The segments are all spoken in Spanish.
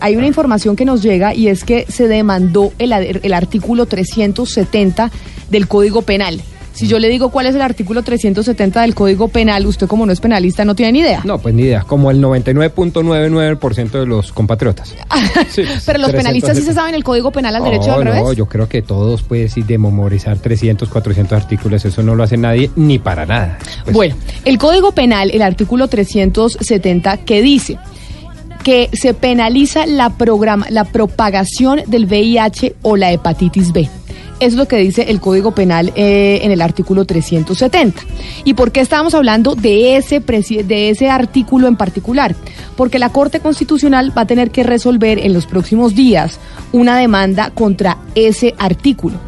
Hay una información que nos llega y es que se demandó el, el, artículo 370 del Código Penal. Si yo le digo cuál es el artículo 370 del Código Penal, usted como no es penalista no tiene ni idea. No, pues ni idea, como el 99.99% de los compatriotas. Pero los penalistas sí se saben el Código Penal al derecho al revés. No, yo creo que todos pueden decir de memorizar 300, 400 artículos, eso no lo hace nadie ni para nada. Pues bueno, el Código Penal, el artículo 370 que dice que se penaliza la, programa, la propagación del VIH o la hepatitis B. Es lo que dice el Código Penal eh, en el artículo 370. ¿Y por qué estamos hablando de ese, de ese artículo en particular? Porque la Corte Constitucional va a tener que resolver en los próximos días una demanda contra ese artículo.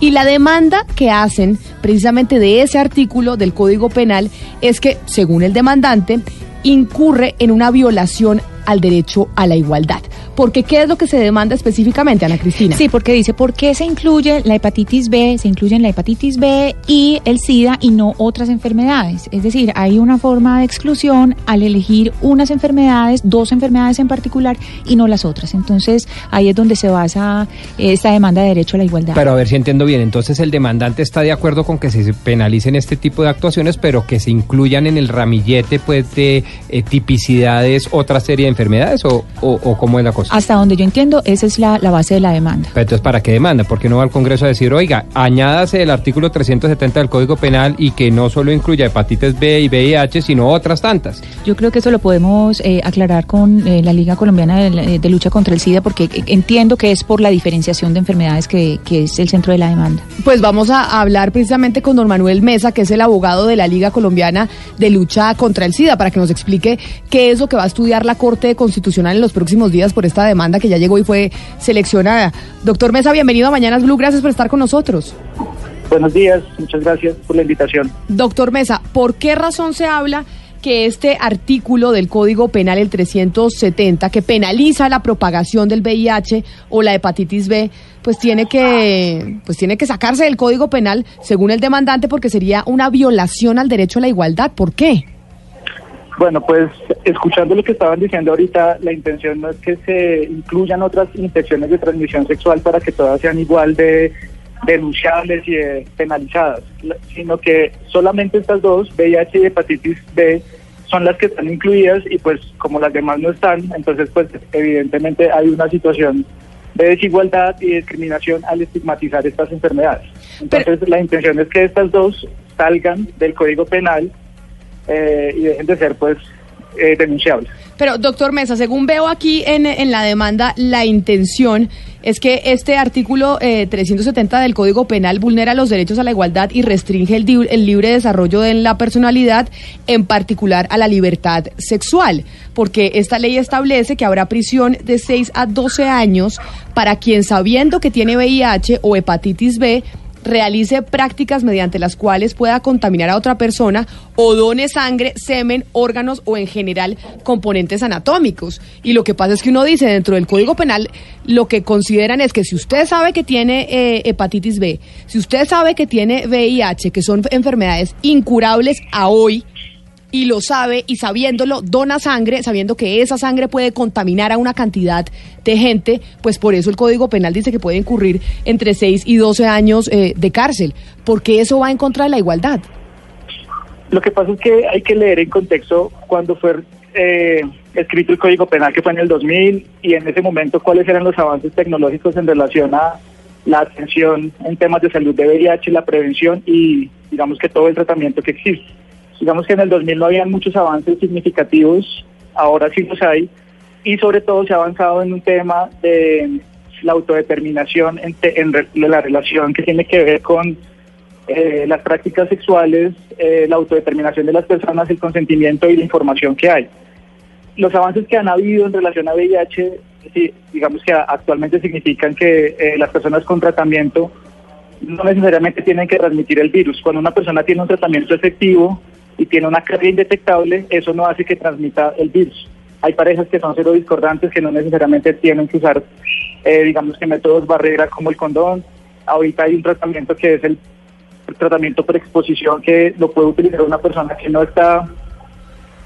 Y la demanda que hacen precisamente de ese artículo del Código Penal es que, según el demandante, incurre en una violación al derecho a la igualdad. Porque ¿qué es lo que se demanda específicamente, Ana Cristina? Sí, porque dice, ¿por qué se incluye la hepatitis B? Se incluyen la hepatitis B y el SIDA y no otras enfermedades. Es decir, hay una forma de exclusión al elegir unas enfermedades, dos enfermedades en particular y no las otras. Entonces, ahí es donde se basa esta demanda de derecho a la igualdad. Pero a ver si entiendo bien, entonces el demandante está de acuerdo con que se penalicen este tipo de actuaciones, pero que se incluyan en el ramillete pues de eh, tipicidades otra serie de enfermedades o, o, cómo es la cosa? Hasta donde yo entiendo, esa es la, base de la demanda. Pero entonces, ¿para qué demanda? Porque no va al Congreso a decir, oiga, añádase el artículo 370 del Código Penal y que no solo incluya hepatitis B y VIH, sino otras tantas? Yo creo que eso lo podemos eh, aclarar con eh, la Liga Colombiana de, Lucha contra el SIDA, porque entiendo que es por la diferenciación de enfermedades que, que es el centro de la demanda. Pues vamos a hablar precisamente con don Manuel Mesa, que es el abogado de la Liga Colombiana de Lucha contra el SIDA, para que nos explique qué es lo que va a estudiar la Corte Constitucional en los próximos días por esta demanda que ya llegó y fue seleccionada. Doctor Mesa, bienvenido a Mañanas Blue, gracias por estar con nosotros. Buenos días, muchas gracias por la invitación. Doctor Mesa, ¿por qué razón se habla que este artículo del Código Penal, el 370, que penaliza la propagación del VIH o la hepatitis B, pues tiene que, pues tiene que sacarse del Código Penal según el demandante porque sería una violación al derecho a la igualdad? ¿Por qué? Bueno, pues escuchando lo que estaban diciendo ahorita, la intención no es que se incluyan otras infecciones de transmisión sexual para que todas sean igual de denunciables y penalizadas, sino que solamente estas dos, VIH y hepatitis B, son las que están incluidas y pues como las demás no están, entonces pues evidentemente hay una situación de desigualdad y discriminación al estigmatizar estas enfermedades. Entonces la intención es que estas dos salgan del Código Penal eh, y dejen de ser pues eh, denunciables. Pero doctor Mesa, según veo aquí en, en la demanda, la intención es que este artículo 370 eh, del Código Penal vulnera los derechos a la igualdad y restringe el, el, libre desarrollo de la personalidad, en particular a la libertad sexual, porque esta ley establece que habrá prisión de 6 a 12 años para quien sabiendo que tiene VIH o hepatitis B realice prácticas mediante las cuales pueda contaminar a otra persona o done sangre, semen, órganos o en general componentes anatómicos. Y lo que pasa es que uno dice dentro del Código Penal lo que consideran es que si usted sabe que tiene eh, hepatitis B, si usted sabe que tiene VIH, que son enfermedades incurables a hoy, y lo sabe y sabiéndolo dona sangre, sabiendo que esa sangre puede contaminar a una cantidad de gente, pues por eso el Código Penal dice que puede incurrir entre 6 y 12 años eh, de cárcel, porque eso va en contra de la igualdad. Lo que pasa es que hay que leer en contexto cuando fue eh, escrito el Código Penal, que fue en el 2000, y en ese momento cuáles eran los avances tecnológicos en relación a la atención en temas de salud de VIH, la prevención y digamos que todo el tratamiento que existe. Digamos que en el 2000 no habían muchos avances significativos, ahora sí los hay, y sobre todo se ha avanzado en un tema de la autodeterminación en, la relación que tiene que ver con eh, las prácticas sexuales, eh, la autodeterminación de las personas, el consentimiento y la información que hay. Los avances que han habido en relación a VIH, digamos que actualmente significan que eh, las personas con tratamiento no necesariamente tienen que transmitir el virus. Cuando una persona tiene un tratamiento efectivo, y tiene una carga indetectable, eso no hace que transmita el virus. Hay parejas que son cero discordantes que no necesariamente tienen que usar, eh, digamos que métodos barrera como el condón. Ahorita hay un tratamiento que es el tratamiento por exposición que lo puede utilizar una persona que no está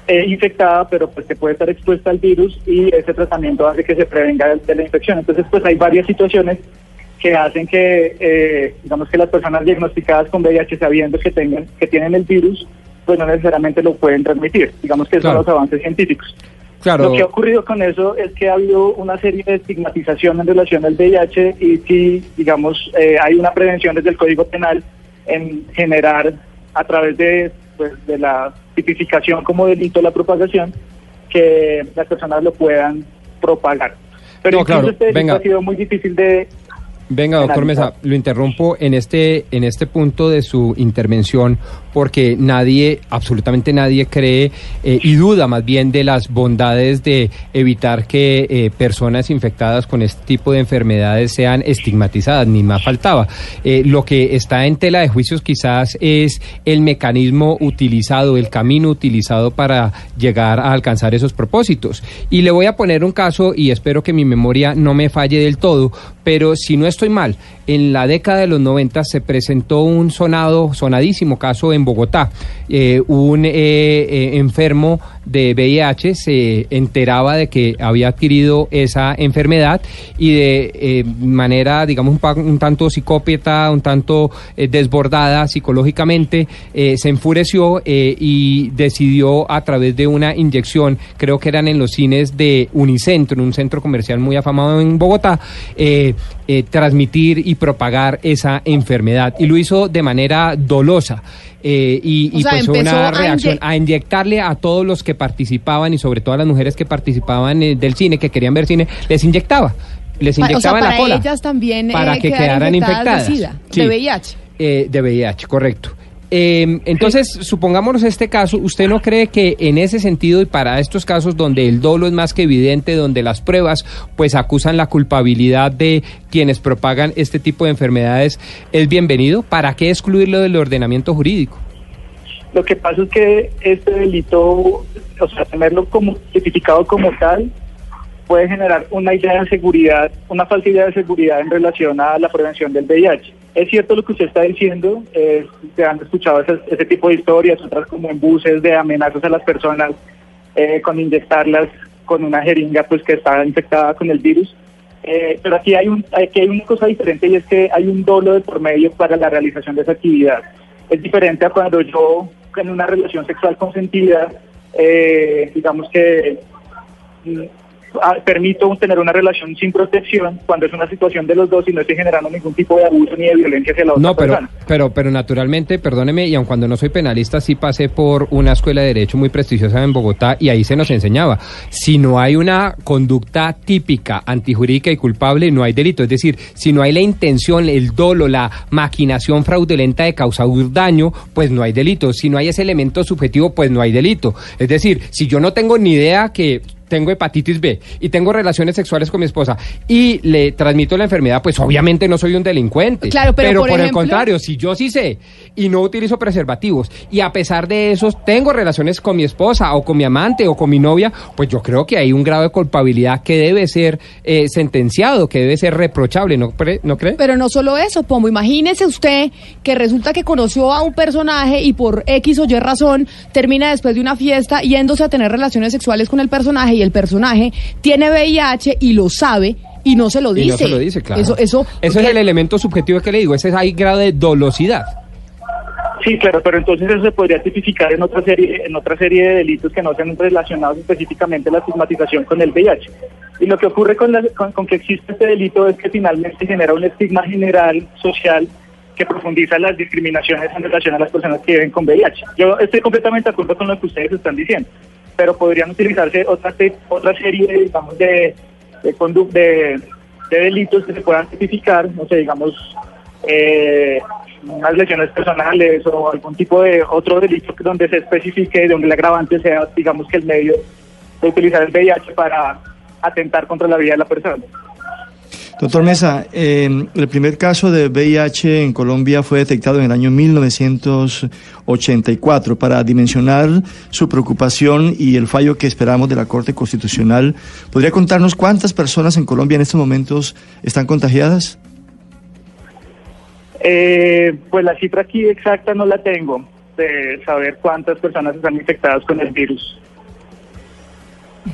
eh, infectada, pero pues que puede estar expuesta al virus y ese tratamiento hace que se prevenga de, la infección. Entonces, pues hay varias situaciones que hacen que, eh, digamos que las personas diagnosticadas con VIH sabiendo que tengan, que tienen el virus, pues no necesariamente lo pueden transmitir. Digamos que Claro. son los avances científicos. Claro. Lo que ha ocurrido con eso es que ha habido una serie de estigmatización en relación al VIH y si, digamos, eh, hay una prevención desde el Código Penal en generar a través de, pues, de la tipificación como delito la propagación que las personas lo puedan propagar. Pero No, claro, este venga. ha sido muy difícil de Venga, doctor. Mesa, lo interrumpo en este, en este punto de su intervención porque nadie, absolutamente nadie cree eh, y duda más bien de las bondades de evitar que eh, personas infectadas con este tipo de enfermedades sean estigmatizadas, ni más faltaba. Eh, lo que está en tela de juicios quizás es el mecanismo utilizado, el camino utilizado para llegar a alcanzar esos propósitos. Y le voy a poner un caso y espero que mi memoria no me falle del todo, pero si no estoy mal, en la década de los 90 se presentó un sonado, sonadísimo caso en Bogotá. Eh, un eh, eh, enfermo de VIH se enteraba de que había adquirido esa enfermedad y de eh, manera, digamos, un, tanto psicópata, un tanto eh, desbordada psicológicamente, eh, se enfureció y decidió a través de una inyección, creo que eran en los cines de Unicentro, un centro comercial muy afamado en Bogotá, transmitir y propagar esa enfermedad. Y lo hizo de manera dolosa. y y sea, pues una reacción a inyectarle a todos los que participaban y sobre todo a las mujeres que participaban eh, del cine, que querían ver cine, les inyectaba. Les Pa- o sea, la para cola. ellas también para eh, que quedar quedaran infectadas. de SIDA, Sí. de VIH. Eh, de VIH, correcto. Eh, entonces, supongámonos este caso, ¿usted no cree que en ese sentido y para estos casos donde el dolo es más que evidente, donde las pruebas pues acusan la culpabilidad de quienes propagan este tipo de enfermedades, es bienvenido? ¿Para qué excluirlo del ordenamiento jurídico? Lo que pasa es que este delito, o sea, tenerlo como tipificado como tal, puede generar una idea de seguridad, una falsa idea de seguridad en relación a la prevención del VIH. Es cierto lo que usted está diciendo, eh, se han escuchado ese, tipo de historias, otras como en buses de amenazas a las personas eh, con inyectarlas con una jeringa pues que está infectada con el virus. Eh, pero aquí hay, un, aquí hay una cosa diferente y es que hay un dolo de por medio para la realización de esa actividad. Es diferente a cuando yo en una relación sexual consentida, eh, digamos que mm, permito tener una relación sin protección cuando es una situación de los dos y no estoy generando ningún tipo de abuso ni de violencia hacia la otra No, pero, persona. pero, pero naturalmente, perdóneme, y aun cuando no soy penalista, sí pasé por una escuela de derecho muy prestigiosa en Bogotá y ahí se nos enseñaba, si no hay una conducta típica, antijurídica y culpable, no hay delito. Es decir, si no hay la intención, el dolo, la maquinación fraudulenta de causar daño, pues no hay delito. Si no hay ese elemento subjetivo, pues no hay delito. Es decir, si yo no tengo ni idea que tengo hepatitis B y tengo relaciones sexuales con mi esposa y le transmito la enfermedad, pues obviamente no soy un delincuente. Claro, pero por por, el contrario, si yo sí sé y no utilizo preservativos y a pesar de eso tengo relaciones con mi esposa o con mi amante o con mi novia, pues yo creo que hay un grado de culpabilidad que debe ser eh, sentenciado, que debe ser reprochable, ¿no, pre- ¿no cree? Pero no solo eso, Pombo, imagínese usted que resulta que conoció a un personaje y por X o Y razón termina después de una fiesta yéndose a tener relaciones sexuales con el personaje y el personaje tiene VIH y lo sabe y no se lo dice. Y no se lo dice, claro. Eso, eso, Eso es el elemento subjetivo que le digo, ese es ahí grado de dolosidad. Sí, claro, pero entonces eso se podría tipificar en otra serie, en otra serie de delitos que no sean relacionados específicamente a la estigmatización con el VIH. Y lo que ocurre con, la- con, con que existe este delito es que finalmente genera un estigma general social que profundiza las discriminaciones en relación a las personas que viven con VIH. Yo estoy completamente de acuerdo con lo que ustedes están diciendo, pero podrían utilizarse otra, otra serie, digamos, de, de, de, de delitos que se puedan tipificar, no sé, digamos, eh, unas lesiones personales o algún tipo de otro delito donde se especifique, donde el agravante sea, digamos, que el medio de utilizar el VIH para atentar contra la vida de la persona. Doctor Mesa, eh, el primer caso de VIH en Colombia fue detectado en el año 1984. Para dimensionar su preocupación y el fallo que esperamos de la Corte Constitucional, ¿podría contarnos cuántas personas en Colombia en estos momentos están contagiadas? Eh, pues la cifra aquí exacta no la tengo de saber cuántas personas están infectadas con el virus.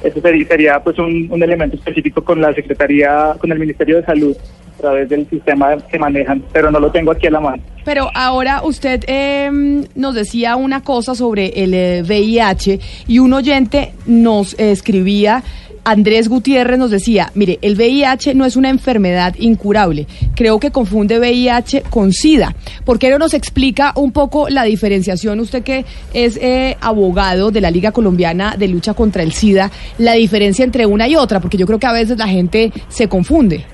Eso sería, pues un, un elemento específico con la Secretaría, con el Ministerio de Salud a través del sistema que manejan, pero no lo tengo aquí a la mano. Pero ahora usted eh, nos decía una cosa sobre el eh, VIH y un oyente nos eh, escribía Andrés Gutiérrez nos decía, mire, el VIH no es una enfermedad incurable. Creo que confunde VIH con SIDA. ¿Por qué no nos explica un poco la diferenciación, usted que es eh, abogado de la Liga Colombiana de Lucha contra el SIDA, la diferencia entre una y otra? Porque yo creo que a veces la gente se confunde.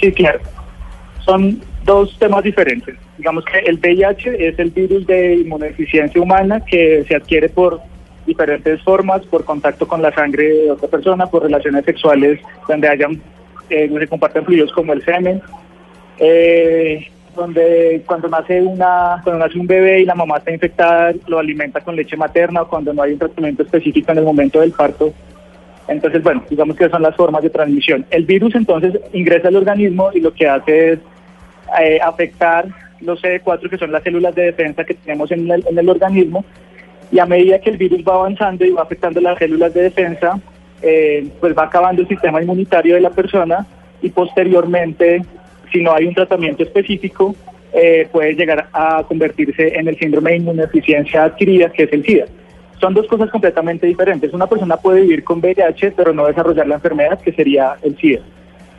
Sí, claro. Son dos temas diferentes. Digamos que el VIH es el virus de inmunodeficiencia humana que se adquiere por diferentes formas, por contacto con la sangre de otra persona, por relaciones sexuales donde hayan, eh, se comparten fluidos como el semen, eh, donde cuando nace una, cuando nace un bebé y la mamá está infectada, lo alimenta con leche materna o cuando no hay un tratamiento específico en el momento del parto. Entonces, bueno, digamos que son las formas de transmisión. El virus entonces ingresa al organismo y lo que hace es eh, afectar los CD4, que son las células de defensa que tenemos en en el organismo, y a medida que el virus va avanzando y va afectando las células de defensa, eh, pues va acabando el sistema inmunitario de la persona y posteriormente, si no hay un tratamiento específico, eh, puede llegar a convertirse en el síndrome de inmunodeficiencia adquirida, que es el SIDA. Son dos cosas completamente diferentes. Una persona puede vivir con VIH, pero no desarrollar la enfermedad, que sería el SIDA.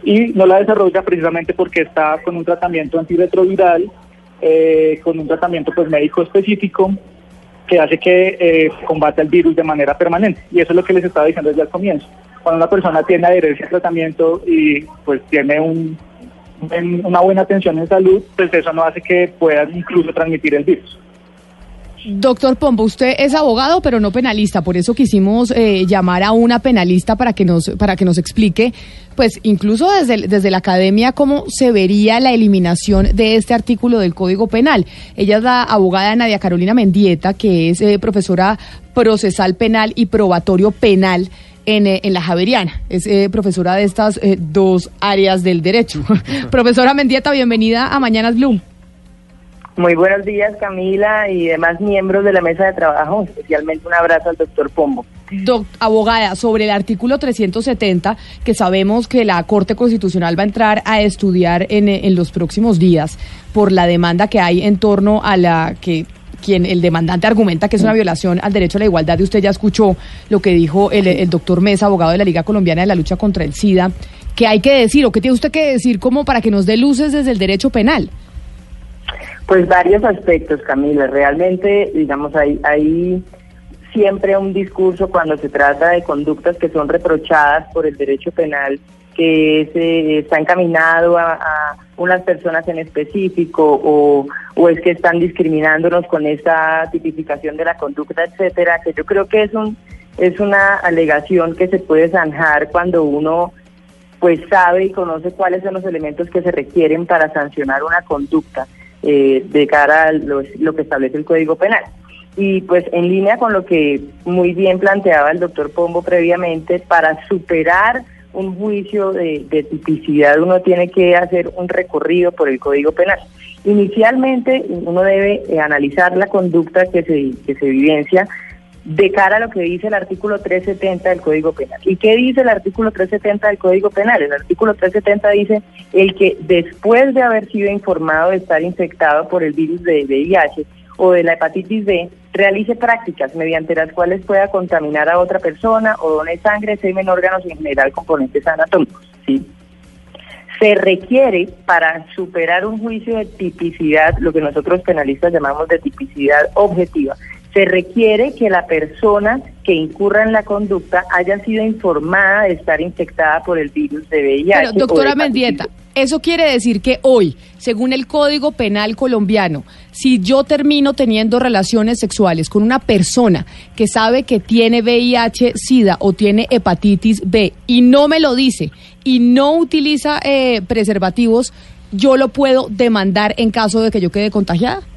Y no la desarrolla precisamente porque está con un tratamiento antirretroviral, eh, con un tratamiento pues médico específico, que hace que eh, combata el virus de manera permanente. Y eso es lo que les estaba diciendo desde el comienzo. Cuando una persona tiene adherencia al tratamiento y pues tiene un, un- una buena atención en salud, pues eso no hace que pueda incluso transmitir el virus. Doctor Pombo, usted es abogado, pero no penalista, por eso quisimos eh, llamar a una penalista para que nos para que nos explique, pues incluso desde, desde la academia cómo se vería la eliminación de este artículo del Código Penal. Ella es la abogada Nadia Carolina Mendieta, que es eh, profesora procesal penal y probatorio penal en, eh, en la Javeriana. Es profesora de estas dos áreas del derecho. profesora Mendieta, bienvenida a Mañanas Blue. Muy buenos días, Camila y demás miembros de la mesa de trabajo. Especialmente un abrazo al doctor Pombo. Doc- abogada, sobre el artículo 370, que sabemos que la Corte Constitucional va a entrar a estudiar en, en los próximos días por la demanda que hay en torno a la que quien el demandante argumenta que es una violación al derecho a la igualdad y usted ya escuchó lo que dijo el, el doctor Mesa, abogado de la Liga Colombiana de la Lucha contra el SIDA. ¿Qué hay que decir o qué tiene usted que decir como para que nos dé luces desde el derecho penal? Pues varios aspectos, Camila. Realmente, digamos, hay, hay siempre un discurso cuando se trata de conductas que son reprochadas por el derecho penal que es, eh, está encaminado a, a unas personas en específico o, o es que están discriminándonos con esta tipificación de la conducta, etcétera, que yo creo que es un es una alegación que se puede zanjar cuando uno pues sabe y conoce cuáles son los elementos que se requieren para sancionar una conducta eh, de cara a lo, que establece el Código Penal. Y pues en línea con lo que muy bien planteaba el doctor Pombo previamente, para superar un juicio de, de tipicidad uno tiene que hacer un recorrido por el Código Penal. Inicialmente uno debe eh, analizar la conducta que se, que se evidencia de cara a lo que dice el artículo 370 del Código Penal. ¿Y qué dice el artículo 370 del Código Penal? El artículo 370 dice el que después de haber sido informado de estar infectado por el virus de VIH o de la hepatitis B, realice prácticas mediante las cuales pueda contaminar a otra persona o done sangre, semen, órganos y en general componentes anatómicos. ¿sí? se requiere para superar un juicio de tipicidad, lo que nosotros penalistas llamamos de tipicidad objetiva, se requiere que la persona que incurra en la conducta haya sido informada de estar infectada por el virus de VIH. Pero, doctora Mendieta, eso quiere decir que hoy, según el Código Penal colombiano, si yo termino teniendo relaciones sexuales con una persona que sabe que tiene VIH, SIDA o tiene hepatitis B y no me lo dice y no utiliza eh, preservativos, yo lo puedo demandar en caso de que yo quede contagiada.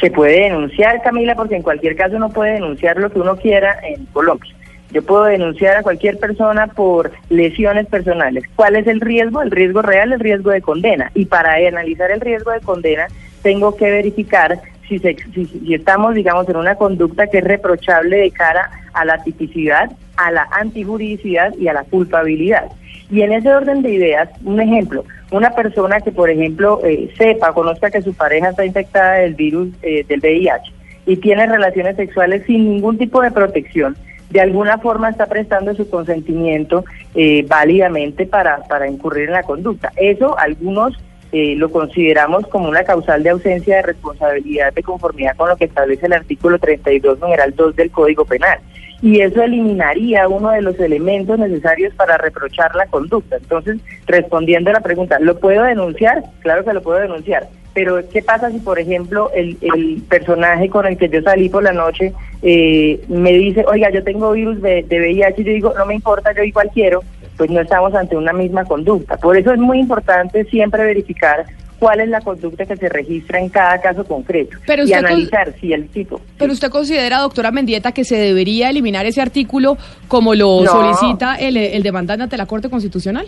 Se puede denunciar, Camila, porque en cualquier caso uno puede denunciar lo que uno quiera en Colombia. Yo puedo denunciar a cualquier persona por lesiones personales. ¿Cuál es el riesgo? El riesgo real, el riesgo de condena. Y para analizar el riesgo de condena, tengo que verificar si, se, si, si estamos, digamos, en una conducta que es reprochable de cara a la tipicidad, a la antijuridicidad y a la culpabilidad. Y en ese orden de ideas, un ejemplo, una persona que, por ejemplo, eh, sepa, conozca que su pareja está infectada del virus eh, del VIH y tiene relaciones sexuales sin ningún tipo de protección, de alguna forma está prestando su consentimiento eh, válidamente para, para incurrir en la conducta. Eso algunos eh, lo consideramos como una causal de ausencia de responsabilidad de conformidad con lo que establece el artículo 32, numeral 2 del Código Penal. Y eso eliminaría uno de los elementos necesarios para reprochar la conducta. Entonces, respondiendo a la pregunta, ¿lo puedo denunciar? Claro que lo puedo denunciar. Pero, ¿qué pasa si, por ejemplo, el, el personaje con el que yo salí por la noche eh, me dice, oiga, yo tengo virus de, de VIH y yo digo, no me importa, yo igual quiero? Pues no estamos ante una misma conducta. Por eso es muy importante siempre verificar cuál es la conducta que se registra en cada caso concreto Pero y analizar si el tipo. Pero usted considera, doctora Mendieta, que se debería eliminar ese artículo como lo No. solicita el, el demandante ante la Corte Constitucional.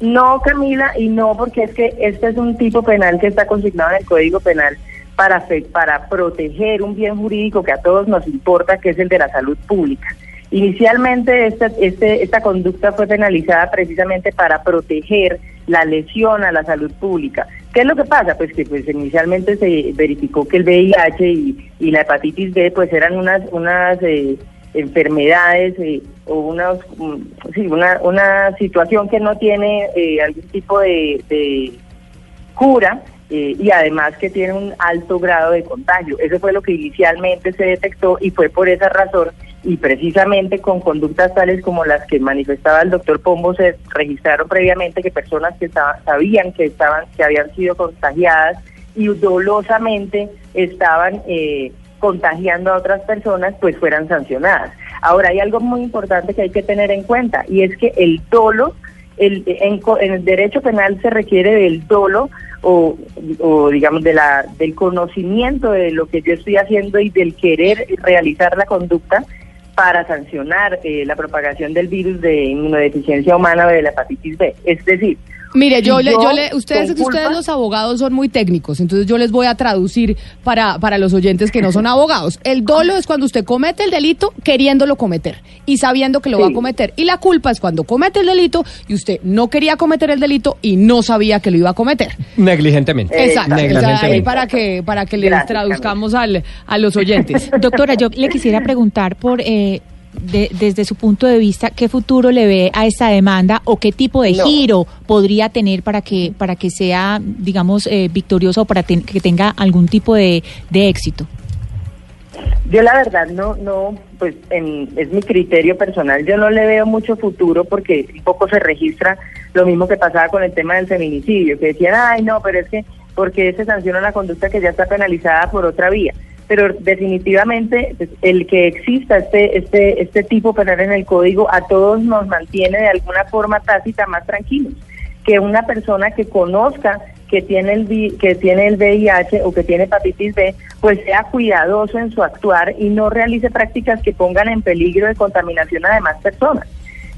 No, Camila, y no porque es que este es un tipo penal que está consignado en el Código Penal para, fe- para proteger un bien jurídico que a todos nos importa, que es el de la salud pública. Inicialmente esta, este, esta conducta fue penalizada precisamente para proteger la lesión a la salud pública. ¿Qué es lo que pasa? Pues que pues inicialmente se verificó que el VIH y, y la hepatitis B pues eran unas unas eh, enfermedades eh, o unas, mm, sí, una, una situación que no tiene eh, algún tipo de, de cura eh, y además que tiene un alto grado de contagio. Eso fue lo que inicialmente se detectó y fue por esa razón y precisamente con conductas tales como las que manifestaba el doctor Pombo se registraron previamente que personas que estaban, sabían que estaban que habían sido contagiadas y dolosamente estaban eh, contagiando a otras personas pues fueran sancionadas. Ahora hay algo muy importante que hay que tener en cuenta y es que el dolo el, en, en el derecho penal se requiere del dolo o, o, digamos de la del conocimiento de lo que yo estoy haciendo y del querer realizar la conducta para sancionar eh, la propagación del virus de inmunodeficiencia humana o de la hepatitis B. Es decir, Mire, yo, le, yo le, ustedes, culpa- ustedes los abogados son muy técnicos, entonces yo les voy a traducir para, para los oyentes que no son abogados. El dolo es cuando usted comete el delito queriéndolo cometer y sabiendo que lo va a cometer. Y la culpa es cuando comete el delito y usted no quería cometer el delito y no sabía que lo iba a cometer. Negligentemente. Exacto. O sea, ahí Negligentemente. para que, para que le Gracias, traduzcamos al, a los oyentes. Doctora, yo le quisiera preguntar por eh, de- desde su punto de vista qué futuro le ve a esta demanda o qué tipo de No. giro podría tener para que para que sea, digamos, eh, victorioso o para ten- que tenga algún tipo de, de éxito. Yo la verdad no, no, pues en- es mi criterio personal. Yo no le veo mucho futuro porque un poco se registra lo mismo que pasaba con el tema del feminicidio, que decían, ay no, pero es que porque se sanciona una conducta que ya está penalizada por otra vía. Pero definitivamente pues, el que exista este, este, este tipo penal en el código a todos nos mantiene de alguna forma tácita más tranquilos que una persona que conozca que tiene el que tiene el VIH o que tiene hepatitis B, pues sea cuidadoso en su actuar y no realice prácticas que pongan en peligro de contaminación a demás personas.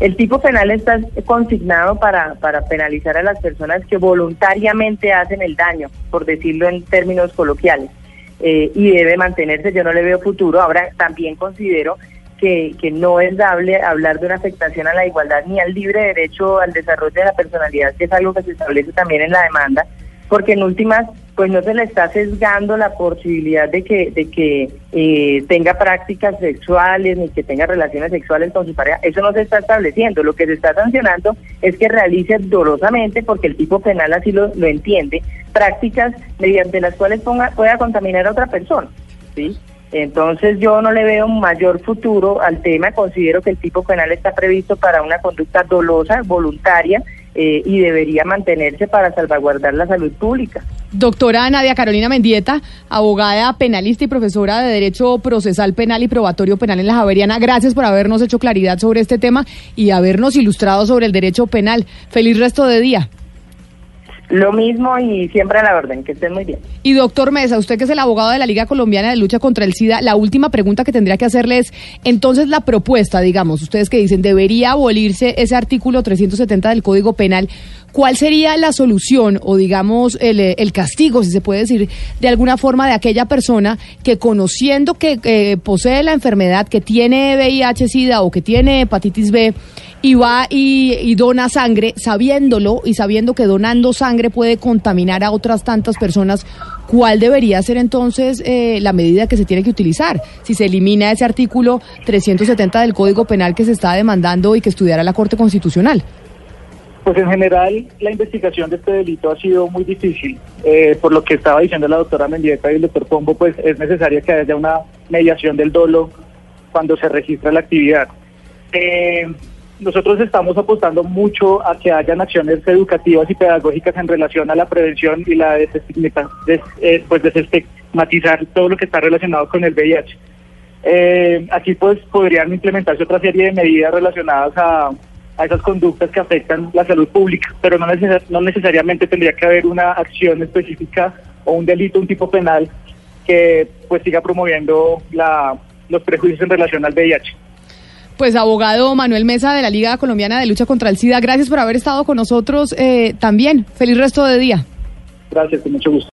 El tipo penal está consignado para, para penalizar a las personas que voluntariamente hacen el daño, por decirlo en términos coloquiales, eh, y debe mantenerse. Yo no le veo futuro. Ahora también considero que, que no es dable hablar de una afectación a la igualdad ni al libre derecho al desarrollo de la personalidad, que es algo que se establece también en la demanda, porque en últimas, pues no se le está sesgando la posibilidad de que, de que eh, tenga prácticas sexuales ni que tenga relaciones sexuales con su pareja. Eso no se está estableciendo. Lo que se está sancionando es que realice dolosamente, porque el tipo penal así lo, lo entiende, prácticas mediante las cuales ponga, pueda contaminar a otra persona. ¿sí? Entonces yo no le veo un mayor futuro al tema, considero que el tipo penal está previsto para una conducta dolosa, voluntaria, eh, y debería mantenerse para salvaguardar la salud pública. Doctora Nadia Carolina Mendieta, abogada penalista y profesora de Derecho Procesal Penal y Probatorio Penal en la Javeriana, gracias por habernos hecho claridad sobre este tema y habernos ilustrado sobre el derecho penal. Feliz resto de día. Lo mismo y siempre a la orden, que estén muy bien. Y doctor Mesa, usted que es el abogado de la Liga Colombiana de Lucha contra el SIDA, la última pregunta que tendría que hacerle es, entonces la propuesta, digamos, ustedes que dicen, debería abolirse ese artículo 370 del Código Penal, ¿cuál sería la solución o digamos el, el castigo, si se puede decir, de alguna forma de aquella persona que conociendo que eh, posee la enfermedad, que tiene VIH, SIDA o que tiene hepatitis B, y va y, dona sangre, sabiéndolo y sabiendo que donando sangre puede contaminar a otras tantas personas, ¿cuál debería ser entonces eh, la medida que se tiene que utilizar? Si se elimina ese artículo 370 del Código Penal que se está demandando y que estudiará la Corte Constitucional. Pues en general la investigación de este delito ha sido muy difícil. Eh, por lo que estaba diciendo la doctora Mendieta y el doctor Pombo, pues es necesaria que haya una mediación del dolo cuando se registra la actividad. Eh, nosotros estamos apostando mucho a que hayan acciones educativas y pedagógicas en relación a la prevención y la eh, pues desestigmatizar todo lo que está relacionado con el VIH. Eh, aquí pues podrían implementarse otra serie de medidas relacionadas a, a esas conductas que afectan la salud pública, pero no necesariamente tendría que haber una acción específica o un delito, un tipo penal que pues siga promoviendo la, los prejuicios en relación al VIH. Pues abogado Manuel Mesa de la Liga Colombiana de Lucha contra el SIDA, gracias por haber estado con nosotros eh, también. Feliz resto de día. Gracias, con mucho gusto.